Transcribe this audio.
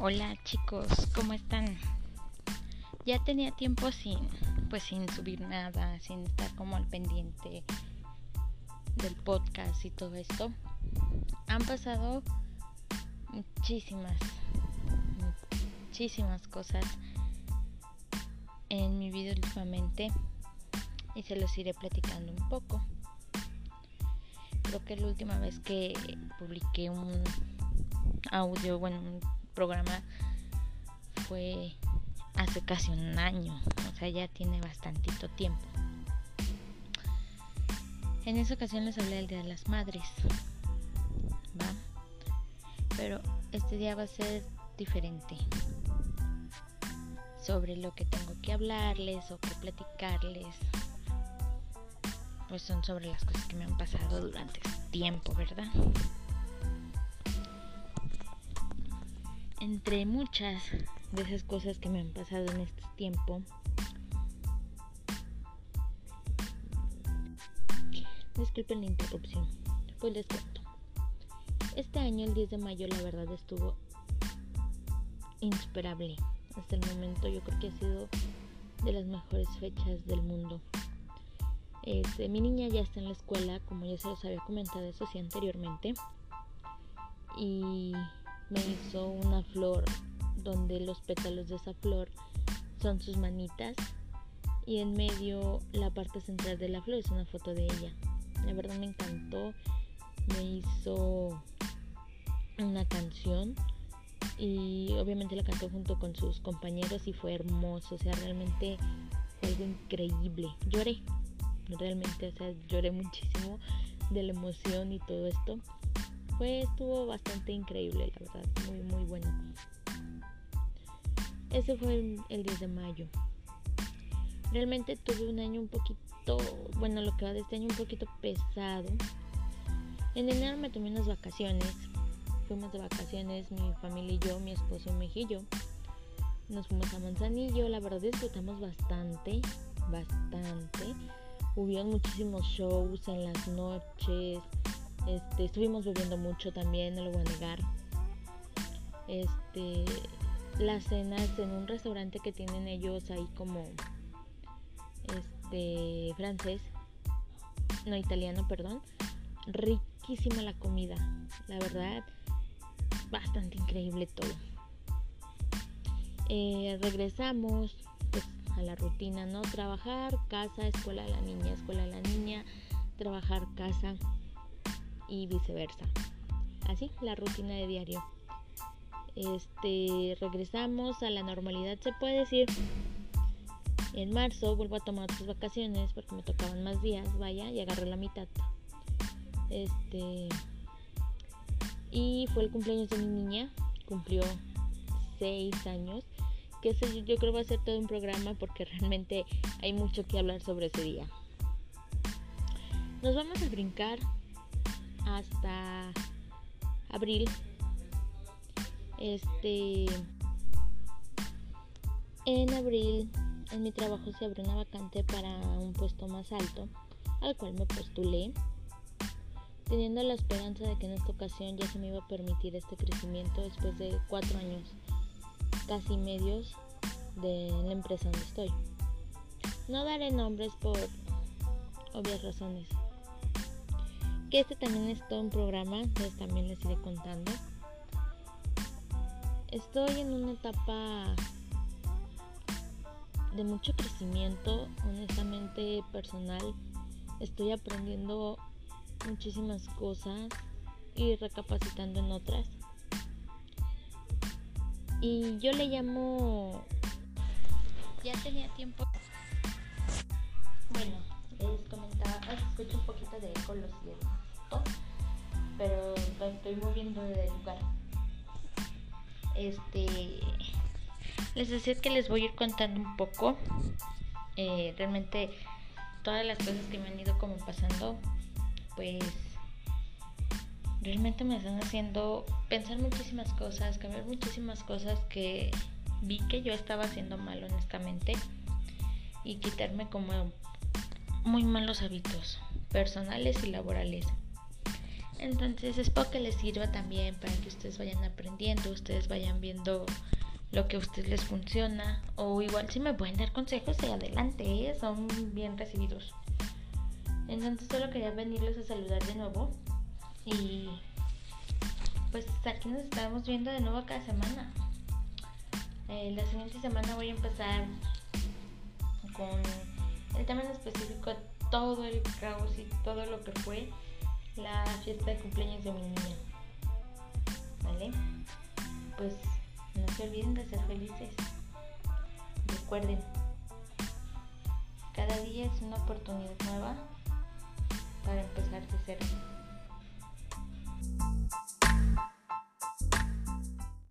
Hola chicos, ¿cómo están? Ya tenía tiempo sin, pues sin subir nada, sin estar como al pendiente del podcast y todo esto. Han pasado muchísimas, muchísimas cosas en mi vida últimamente y se los iré platicando un poco. Creo que la última vez que publiqué un audio, bueno, un programa fue hace casi un año, o sea, ya tiene bastantito tiempo. En esa ocasión les hablé del Día de las Madres, ¿va? Pero este día va a ser diferente sobre lo que tengo que hablarles o que platicarles. Pues son sobre las cosas que me han pasado durante este tiempo, ¿verdad? Entre muchas de esas cosas que me han pasado en este tiempo, disculpen la interrupción, pues les cuento. Este año, el 10 de mayo, la verdad estuvo insuperable. Hasta el momento yo creo que ha sido de las mejores fechas del mundo. Este, mi niña ya está en la escuela, como ya se los había comentado, eso sí anteriormente. Y me hizo una flor donde los pétalos de esa flor son sus manitas y en medio la parte central de la flor es una foto de ella. La verdad me encantó. Me hizo una canción y obviamente la cantó junto con sus compañeros y fue hermoso. O sea, realmente fue algo increíble. Lloré, realmente, o sea, lloré muchísimo de la emoción y todo esto fue, estuvo bastante increíble, la verdad, muy, muy bueno. Ese fue el, 10 de mayo. Realmente tuve un año un poquito, bueno, lo que va de este año un poquito pesado. En enero me tomé unas vacaciones. Fuimos de vacaciones mi familia y yo, mi esposo y mi hijillo. Nos fuimos a Manzanillo, la verdad disfrutamos bastante, bastante. Hubieron muchísimos shows en las noches, este, estuvimos bebiendo mucho también, no lo voy a negar. Este, las cenas en un restaurante que tienen ellos ahí como este francés, no italiano, perdón. Riquísima la comida, la verdad, bastante increíble todo. Eh, regresamos pues, a la rutina, ¿no? Trabajar, casa, escuela de la niña, escuela de la niña, trabajar, casa y viceversa. Así, la rutina de diario. Este, regresamos a la normalidad, se puede decir. En marzo vuelvo a tomar otras vacaciones porque me tocaban más días, vaya, y agarré la mitad. Este, y fue el cumpleaños de mi niña, cumplió 6 años, que eso yo creo va a ser todo un programa porque realmente hay mucho que hablar sobre ese día. Nos vamos a brincar hasta abril. Este en abril en mi trabajo se abrió una vacante para un puesto más alto, al cual me postulé, teniendo la esperanza de que en esta ocasión ya se me iba a permitir este crecimiento después de cuatro años, casi medios, de la empresa donde estoy. No daré nombres por obvias razones que este también es todo un programa, entonces también les iré contando. Estoy en una etapa de mucho crecimiento, honestamente personal. Estoy aprendiendo muchísimas cosas y recapacitando en otras. Y yo le llamo... Ya tenía tiempo. Bueno, comentaba, escucho un poquito de eco, lo siento pero me estoy moviendo de lugar. Este, les decía que les voy a ir contando un poco. Eh, realmente todas las cosas que me han ido como pasando, pues realmente me están haciendo pensar muchísimas cosas, cambiar muchísimas cosas que vi que yo estaba haciendo mal honestamente y quitarme como muy malos hábitos personales y laborales. Entonces espero que les sirva también para que ustedes vayan aprendiendo, ustedes vayan viendo lo que a ustedes les funciona o igual si me pueden dar consejos de adelante, ¿eh? son bien recibidos. Entonces solo quería venirlos a saludar de nuevo y pues aquí nos estamos viendo de nuevo cada semana. Eh, la siguiente semana voy a empezar con el tema en específico, todo el caos y todo lo que fue la fiesta de cumpleaños de mi niña. ¿Vale? Pues no se olviden de ser felices. Recuerden, cada día es una oportunidad nueva para empezar de cero.